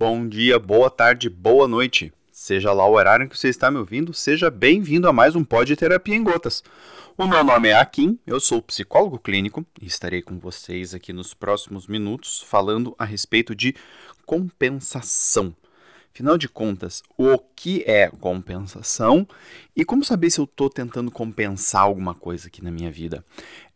Bom dia, boa tarde, boa noite. Seja lá o horário em que você está me ouvindo, seja bem-vindo a mais um Pod Terapia em Gotas. O meu nome é Akin, eu sou psicólogo clínico e estarei com vocês aqui nos próximos minutos falando a respeito de compensação. Afinal de contas, o que é compensação e como saber se eu estou tentando compensar alguma coisa aqui na minha vida?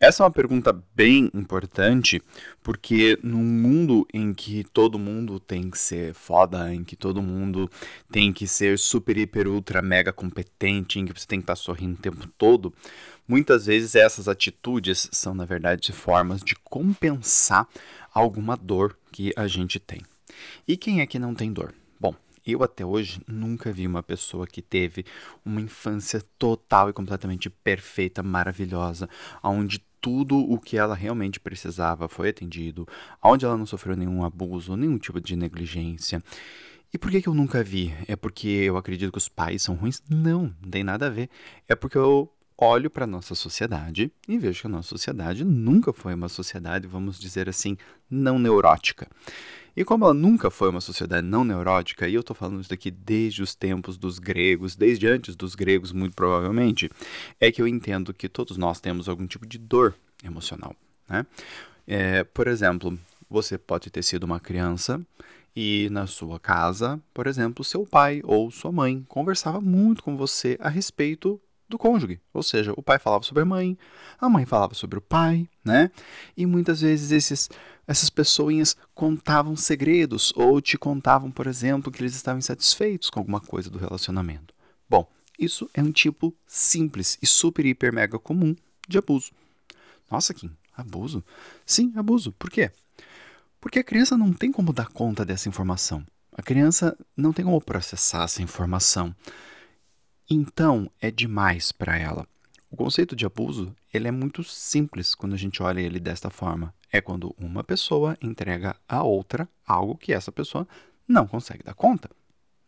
Essa é uma pergunta bem importante, porque num mundo em que todo mundo tem que ser foda, em que todo mundo tem que ser super, hiper, ultra, mega competente, em que você tem que estar sorrindo o tempo todo, muitas vezes essas atitudes são, na verdade, formas de compensar alguma dor que a gente tem. E quem é que não tem dor? Eu até hoje nunca vi uma pessoa que teve uma infância total e completamente perfeita, maravilhosa, onde tudo o que ela realmente precisava foi atendido, onde ela não sofreu nenhum abuso, nenhum tipo de negligência. E por que, que eu nunca vi? É porque eu acredito que os pais são ruins? Não, não tem nada a ver. É porque eu olho para a nossa sociedade e vejo que a nossa sociedade nunca foi uma sociedade, vamos dizer assim, não neurótica. E como ela nunca foi uma sociedade não neurótica, e eu estou falando isso daqui desde os tempos dos gregos, desde antes dos gregos, muito provavelmente, é que eu entendo que todos nós temos algum tipo de dor emocional. Né? É, por exemplo, você pode ter sido uma criança e na sua casa, por exemplo, seu pai ou sua mãe conversava muito com você a respeito do cônjuge. Ou seja, o pai falava sobre a mãe, a mãe falava sobre o pai, né? E muitas vezes esses, essas pessoas contavam segredos ou te contavam, por exemplo, que eles estavam insatisfeitos com alguma coisa do relacionamento. Bom, isso é um tipo simples e super, hiper, mega comum de abuso. Nossa, Kim, abuso? Sim, abuso. Por quê? Porque a criança não tem como dar conta dessa informação. A criança não tem como processar essa informação. Então é demais para ela. O conceito de abuso ele é muito simples quando a gente olha ele desta forma. É quando uma pessoa entrega a outra algo que essa pessoa não consegue dar conta.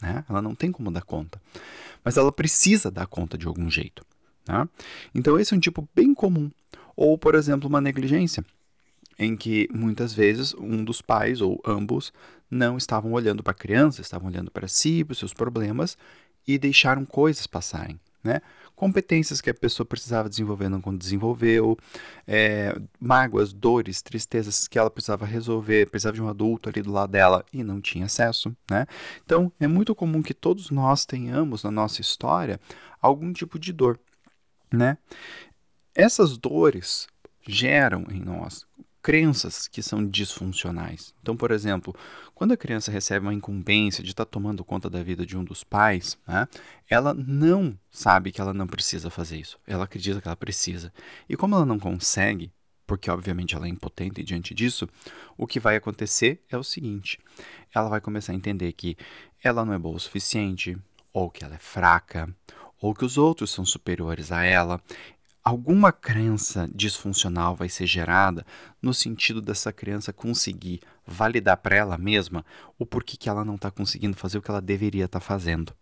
Né? Ela não tem como dar conta. Mas ela precisa dar conta de algum jeito. Tá? Então esse é um tipo bem comum. Ou, por exemplo, uma negligência, em que muitas vezes um dos pais ou ambos não estavam olhando para a criança, estavam olhando para si, para os seus problemas e deixaram coisas passarem. Né? Competências que a pessoa precisava desenvolver não desenvolveu, é, mágoas, dores, tristezas que ela precisava resolver, precisava de um adulto ali do lado dela e não tinha acesso. Né? Então é muito comum que todos nós tenhamos na nossa história algum tipo de dor. Né? Essas dores geram em nós crenças que são disfuncionais. Então, por exemplo, quando a criança recebe uma incumbência de estar tá tomando conta da vida de um dos pais, né, ela não sabe que ela não precisa fazer isso. Ela acredita que ela precisa. E como ela não consegue, porque obviamente ela é impotente diante disso, o que vai acontecer é o seguinte: ela vai começar a entender que ela não é boa o suficiente, ou que ela é fraca, ou que os outros são superiores a ela alguma crença disfuncional vai ser gerada no sentido dessa criança conseguir validar para ela mesma o porquê que ela não está conseguindo fazer o que ela deveria estar tá fazendo.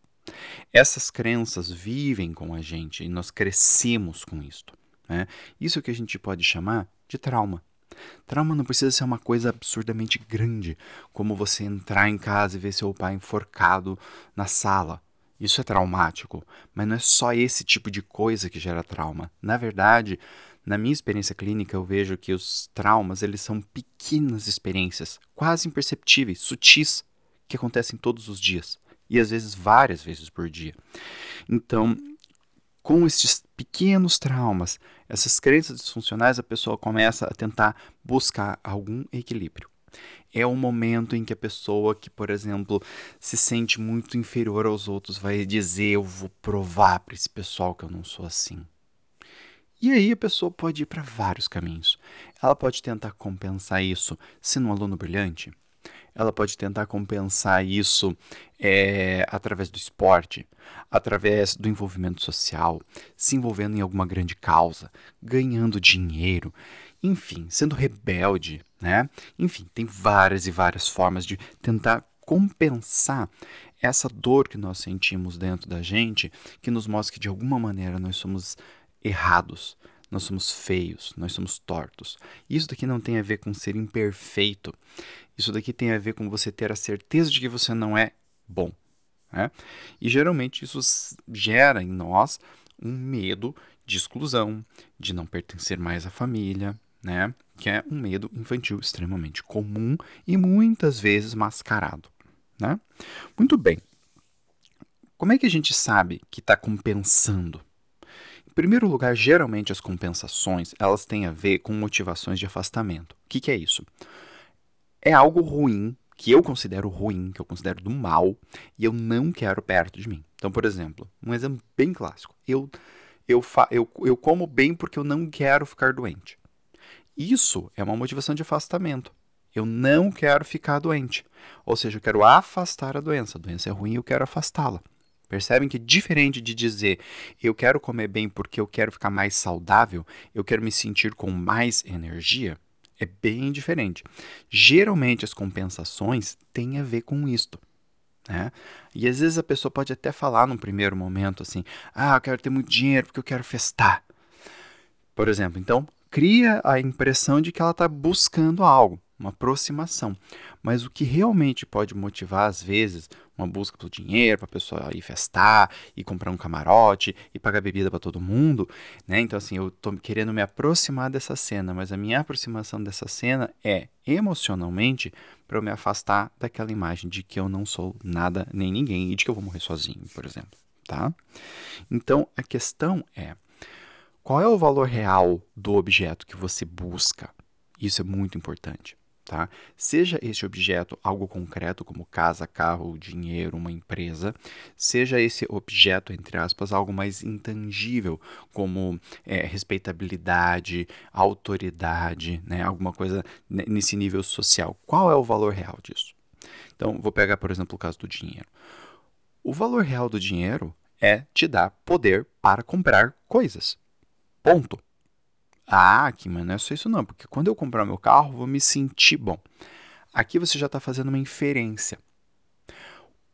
Essas crenças vivem com a gente e nós crescemos com isto. Né? Isso que a gente pode chamar de trauma. Trauma não precisa ser uma coisa absurdamente grande, como você entrar em casa e ver seu pai enforcado na sala. Isso é traumático, mas não é só esse tipo de coisa que gera trauma. Na verdade, na minha experiência clínica, eu vejo que os traumas eles são pequenas experiências, quase imperceptíveis, sutis, que acontecem todos os dias e às vezes várias vezes por dia. Então, com esses pequenos traumas, essas crenças disfuncionais, a pessoa começa a tentar buscar algum equilíbrio é o momento em que a pessoa que, por exemplo, se sente muito inferior aos outros vai dizer: Eu vou provar para esse pessoal que eu não sou assim. E aí a pessoa pode ir para vários caminhos. Ela pode tentar compensar isso sendo um aluno brilhante. Ela pode tentar compensar isso é, através do esporte, através do envolvimento social, se envolvendo em alguma grande causa, ganhando dinheiro, enfim, sendo rebelde, né? Enfim, tem várias e várias formas de tentar compensar essa dor que nós sentimos dentro da gente, que nos mostra que de alguma maneira nós somos errados, nós somos feios, nós somos tortos. Isso daqui não tem a ver com ser imperfeito. Isso daqui tem a ver com você ter a certeza de que você não é bom. Né? E geralmente isso gera em nós um medo de exclusão, de não pertencer mais à família, né? que é um medo infantil extremamente comum e muitas vezes mascarado. Né? Muito bem. Como é que a gente sabe que está compensando? Primeiro lugar, geralmente as compensações elas têm a ver com motivações de afastamento. O que, que é isso? É algo ruim que eu considero ruim, que eu considero do mal, e eu não quero perto de mim. Então, por exemplo, um exemplo bem clássico. Eu, eu, fa eu, eu como bem porque eu não quero ficar doente. Isso é uma motivação de afastamento. Eu não quero ficar doente. Ou seja, eu quero afastar a doença. A doença é ruim e eu quero afastá-la. Percebem que diferente de dizer eu quero comer bem porque eu quero ficar mais saudável, eu quero me sentir com mais energia, é bem diferente. Geralmente as compensações têm a ver com isto. Né? E às vezes a pessoa pode até falar num primeiro momento assim: ah, eu quero ter muito dinheiro porque eu quero festar. Por exemplo, então cria a impressão de que ela está buscando algo uma aproximação. Mas o que realmente pode motivar, às vezes, uma busca pelo dinheiro, para a pessoa ir festar, e comprar um camarote, e pagar bebida para todo mundo, né? Então, assim, eu estou querendo me aproximar dessa cena, mas a minha aproximação dessa cena é emocionalmente para eu me afastar daquela imagem de que eu não sou nada nem ninguém e de que eu vou morrer sozinho, por exemplo, tá? Então, a questão é qual é o valor real do objeto que você busca? Isso é muito importante. Tá? Seja esse objeto algo concreto, como casa, carro, dinheiro, uma empresa, seja esse objeto, entre aspas, algo mais intangível, como é, respeitabilidade, autoridade, né? alguma coisa nesse nível social. Qual é o valor real disso? Então, vou pegar, por exemplo, o caso do dinheiro. O valor real do dinheiro é te dar poder para comprar coisas. Ponto. Ah, aqui, mas não é só isso não, porque quando eu comprar meu carro, vou me sentir bom. Aqui você já está fazendo uma inferência.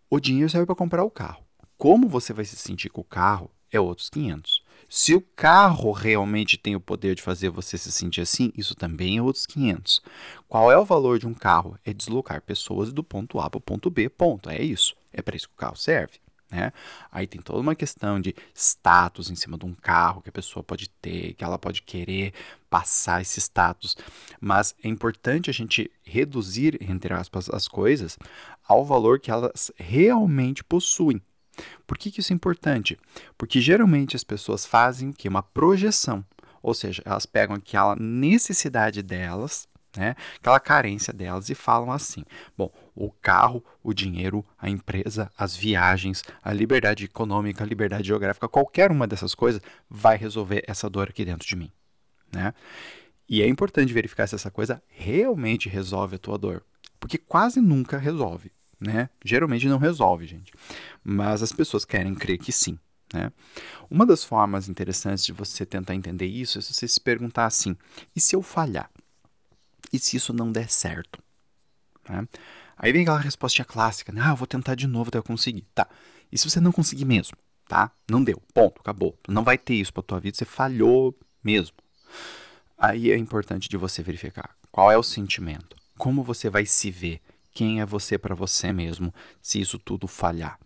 O dinheiro serve para comprar o carro. Como você vai se sentir com o carro é outros 500. Se o carro realmente tem o poder de fazer você se sentir assim, isso também é outros 500. Qual é o valor de um carro? É deslocar pessoas do ponto A para o ponto B, ponto. É isso. É para isso que o carro serve. Né? Aí tem toda uma questão de status em cima de um carro que a pessoa pode ter, que ela pode querer passar esse status. Mas é importante a gente reduzir, entre aspas, as coisas ao valor que elas realmente possuem. Por que, que isso é importante? Porque geralmente as pessoas fazem que? Uma projeção. Ou seja, elas pegam aquela necessidade delas né? Aquela carência delas e falam assim: bom, o carro, o dinheiro, a empresa, as viagens, a liberdade econômica, a liberdade geográfica, qualquer uma dessas coisas vai resolver essa dor aqui dentro de mim, né? E é importante verificar se essa coisa realmente resolve a tua dor, porque quase nunca resolve, né? Geralmente não resolve, gente. Mas as pessoas querem crer que sim. Né? Uma das formas interessantes de você tentar entender isso é você se perguntar assim: e se eu falhar? E se isso não der certo? Né? Aí vem aquela resposta clássica, né? Ah, eu vou tentar de novo até eu conseguir. Tá. E se você não conseguir mesmo? Tá? Não deu. Ponto. Acabou. Não vai ter isso pra tua vida. Você falhou mesmo. Aí é importante de você verificar qual é o sentimento. Como você vai se ver? Quem é você para você mesmo se isso tudo falhar?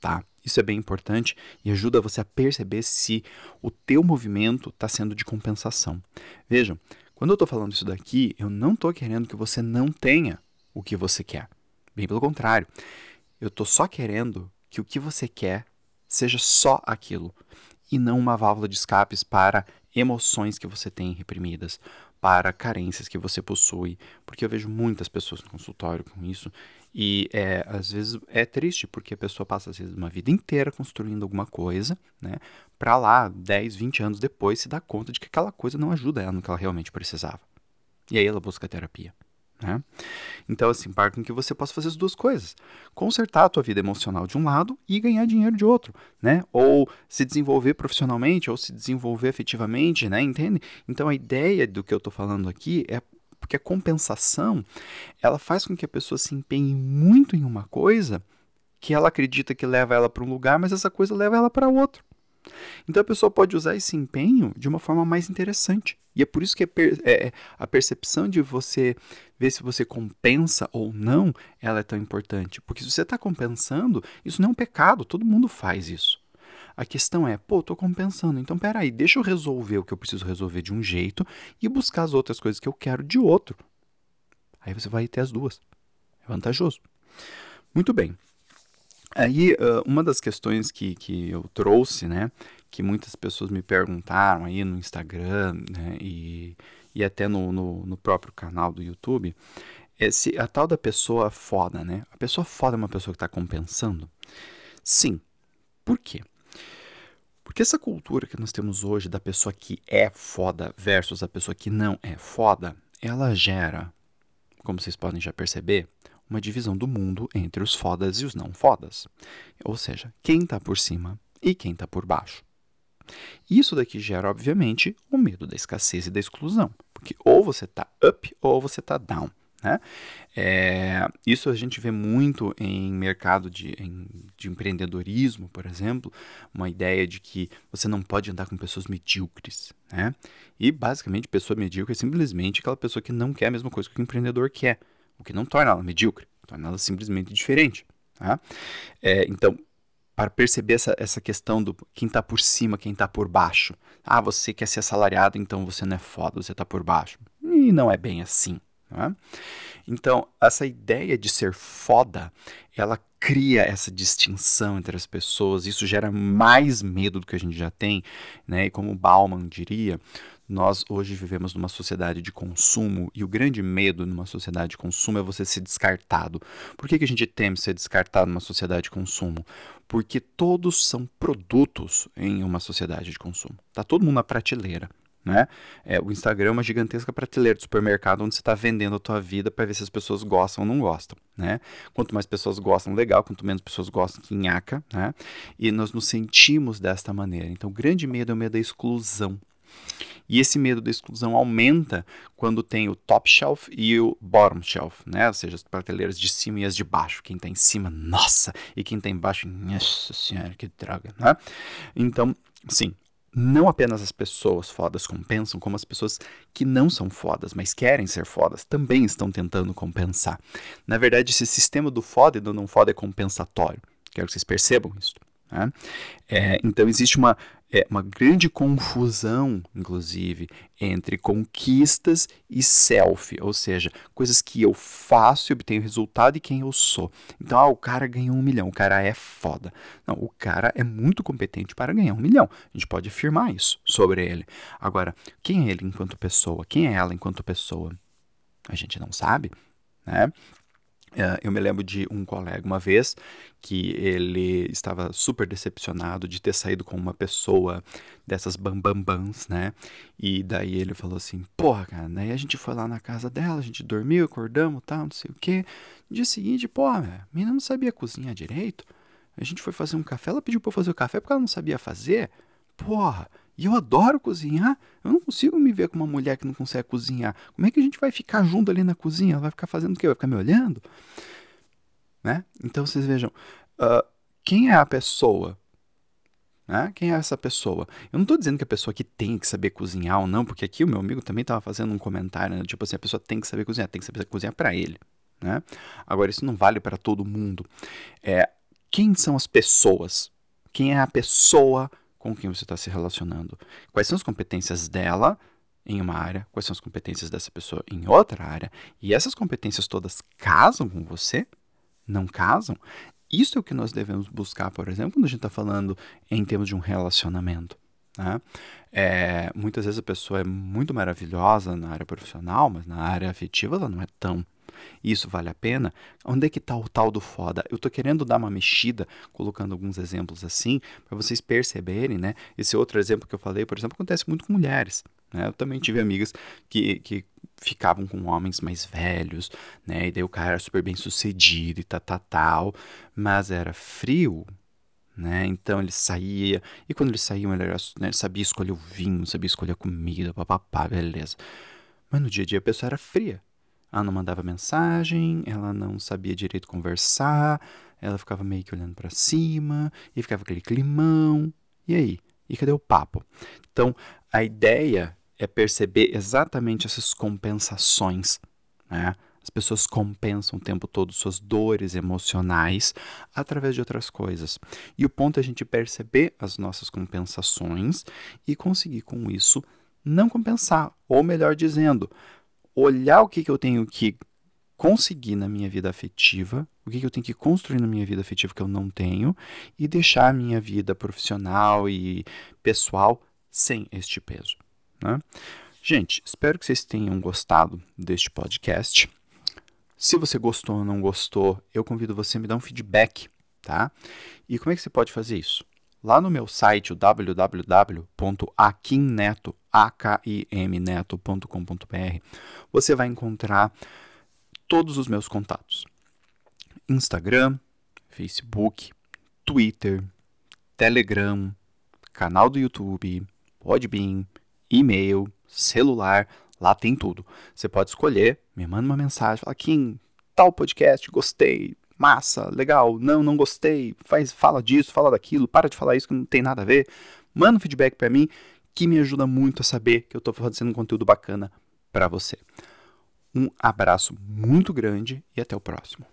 Tá? Isso é bem importante e ajuda você a perceber se o teu movimento está sendo de compensação. Vejam, quando eu estou falando isso daqui, eu não estou querendo que você não tenha o que você quer. Bem pelo contrário, eu estou só querendo que o que você quer seja só aquilo e não uma válvula de escapes para emoções que você tem reprimidas, para carências que você possui, porque eu vejo muitas pessoas no consultório com isso e é, às vezes é triste porque a pessoa passa às vezes uma vida inteira construindo alguma coisa, né, para lá 10, 20 anos depois se dar conta de que aquela coisa não ajuda ela no que ela realmente precisava. E aí ela busca terapia. Né? Então, assim, para com que você possa fazer as duas coisas: consertar a tua vida emocional de um lado e ganhar dinheiro de outro, né? Ou se desenvolver profissionalmente, ou se desenvolver afetivamente, né? Entende? Então, a ideia do que eu estou falando aqui é porque a compensação ela faz com que a pessoa se empenhe muito em uma coisa que ela acredita que leva ela para um lugar, mas essa coisa leva ela para outro. Então a pessoa pode usar esse empenho de uma forma mais interessante. E é por isso que é, é, é a percepção de você ver se você compensa ou não, ela é tão importante. Porque se você está compensando, isso não é um pecado, todo mundo faz isso. A questão é, pô, estou compensando, então peraí, deixa eu resolver o que eu preciso resolver de um jeito e buscar as outras coisas que eu quero de outro. Aí você vai ter as duas. É vantajoso. Muito bem. Aí, uma das questões que, que eu trouxe, né, que muitas pessoas me perguntaram aí no Instagram, né, e, e até no, no, no próprio canal do YouTube, é se a tal da pessoa foda, né? A pessoa foda é uma pessoa que está compensando? Sim. Por quê? Porque essa cultura que nós temos hoje da pessoa que é foda versus a pessoa que não é foda, ela gera, como vocês podem já perceber, uma divisão do mundo entre os fodas e os não fodas. Ou seja, quem está por cima e quem está por baixo. Isso daqui gera, obviamente, o medo da escassez e da exclusão. Porque ou você está up ou você está down. Né? É, isso a gente vê muito em mercado de, em, de empreendedorismo, por exemplo, uma ideia de que você não pode andar com pessoas medíocres. Né? E basicamente, pessoa medíocre é simplesmente aquela pessoa que não quer a mesma coisa que o empreendedor quer o que não torna ela medíocre, torna ela simplesmente diferente. Tá? É, então, para perceber essa, essa questão do quem está por cima, quem está por baixo. Ah, você quer ser assalariado, então você não é foda, você está por baixo. E não é bem assim. É? Então, essa ideia de ser foda, ela cria essa distinção entre as pessoas, isso gera mais medo do que a gente já tem, né? E como Bauman diria, nós hoje vivemos numa sociedade de consumo e o grande medo numa sociedade de consumo é você ser descartado. Por que, que a gente teme ser descartado numa sociedade de consumo? Porque todos são produtos em uma sociedade de consumo. Tá todo mundo na prateleira. Né? É, o Instagram é uma gigantesca prateleira de supermercado onde você está vendendo a tua vida para ver se as pessoas gostam ou não gostam. Né? Quanto mais pessoas gostam, legal, quanto menos pessoas gostam, que. Né? E nós nos sentimos desta maneira. Então, o grande medo é o medo da exclusão. E esse medo da exclusão aumenta quando tem o top shelf e o bottom shelf, né? Ou seja, as prateleiras de cima e as de baixo. Quem está em cima, nossa! E quem está embaixo, nossa senhora, que droga, né? Então, sim, não apenas as pessoas fodas compensam, como as pessoas que não são fodas, mas querem ser fodas, também estão tentando compensar. Na verdade, esse sistema do foda e do não foda é compensatório. Quero que vocês percebam isso. Né? É, então, existe uma é uma grande confusão, inclusive, entre conquistas e self, ou seja, coisas que eu faço e obtenho resultado e quem eu sou. Então, ah, o cara ganhou um milhão, o cara é foda. Não, o cara é muito competente para ganhar um milhão. A gente pode afirmar isso sobre ele. Agora, quem é ele enquanto pessoa? Quem é ela enquanto pessoa? A gente não sabe, né? É, eu me lembro de um colega uma vez que ele estava super decepcionado de ter saído com uma pessoa dessas bambambãs, né? E daí ele falou assim: Porra, cara, daí a gente foi lá na casa dela, a gente dormiu, acordamos, tal, não sei o quê. No dia seguinte, pô, a menina não sabia cozinhar direito. A gente foi fazer um café, ela pediu pra eu fazer o café porque ela não sabia fazer. Porra, e eu adoro cozinhar. Eu não consigo me ver com uma mulher que não consegue cozinhar. Como é que a gente vai ficar junto ali na cozinha? Ela vai ficar fazendo o quê? Vai ficar me olhando? Né? Então vocês vejam, uh, quem é a pessoa? Né? Quem é essa pessoa? Eu não estou dizendo que a pessoa que tem que saber cozinhar ou não, porque aqui o meu amigo também estava fazendo um comentário, né? tipo assim, a pessoa tem que saber cozinhar, tem que saber cozinhar para ele. Né? Agora, isso não vale para todo mundo. É, quem são as pessoas? Quem é a pessoa com quem você está se relacionando. Quais são as competências dela em uma área, quais são as competências dessa pessoa em outra área, e essas competências todas casam com você? Não casam? Isso é o que nós devemos buscar, por exemplo, quando a gente está falando em termos de um relacionamento. Né? É, muitas vezes a pessoa é muito maravilhosa na área profissional, mas na área afetiva ela não é tão isso vale a pena? Onde é que está o tal do foda? Eu estou querendo dar uma mexida, colocando alguns exemplos assim, para vocês perceberem, né? Esse outro exemplo que eu falei, por exemplo, acontece muito com mulheres. Né? Eu também tive amigas que, que ficavam com homens mais velhos, né? E daí o cara era super bem sucedido e tal, tal, tal, mas era frio, né? Então ele saía, e quando ele saía, ele, era, né, ele sabia escolher o vinho, sabia escolher a comida, papapá, beleza. Mas no dia a dia a pessoa era fria. Ela não mandava mensagem, ela não sabia direito conversar, ela ficava meio que olhando para cima, e ficava aquele climão. E aí? E cadê o papo? Então, a ideia é perceber exatamente essas compensações, né? As pessoas compensam o tempo todo suas dores emocionais através de outras coisas. E o ponto é a gente perceber as nossas compensações e conseguir com isso não compensar, ou melhor dizendo, olhar o que, que eu tenho que conseguir na minha vida afetiva, o que, que eu tenho que construir na minha vida afetiva que eu não tenho, e deixar a minha vida profissional e pessoal sem este peso. Né? Gente, espero que vocês tenham gostado deste podcast. Se você gostou ou não gostou, eu convido você a me dar um feedback, tá? E como é que você pode fazer isso? Lá no meu site, www.akimneto.com.br, você vai encontrar todos os meus contatos. Instagram, Facebook, Twitter, Telegram, canal do YouTube, Podbean, e-mail, celular, Lá tem tudo. Você pode escolher, me manda uma mensagem, fala, Kim, tal podcast, gostei, massa, legal, não, não gostei, faz, fala disso, fala daquilo, para de falar isso que não tem nada a ver. Manda um feedback para mim que me ajuda muito a saber que eu estou fazendo um conteúdo bacana para você. Um abraço muito grande e até o próximo.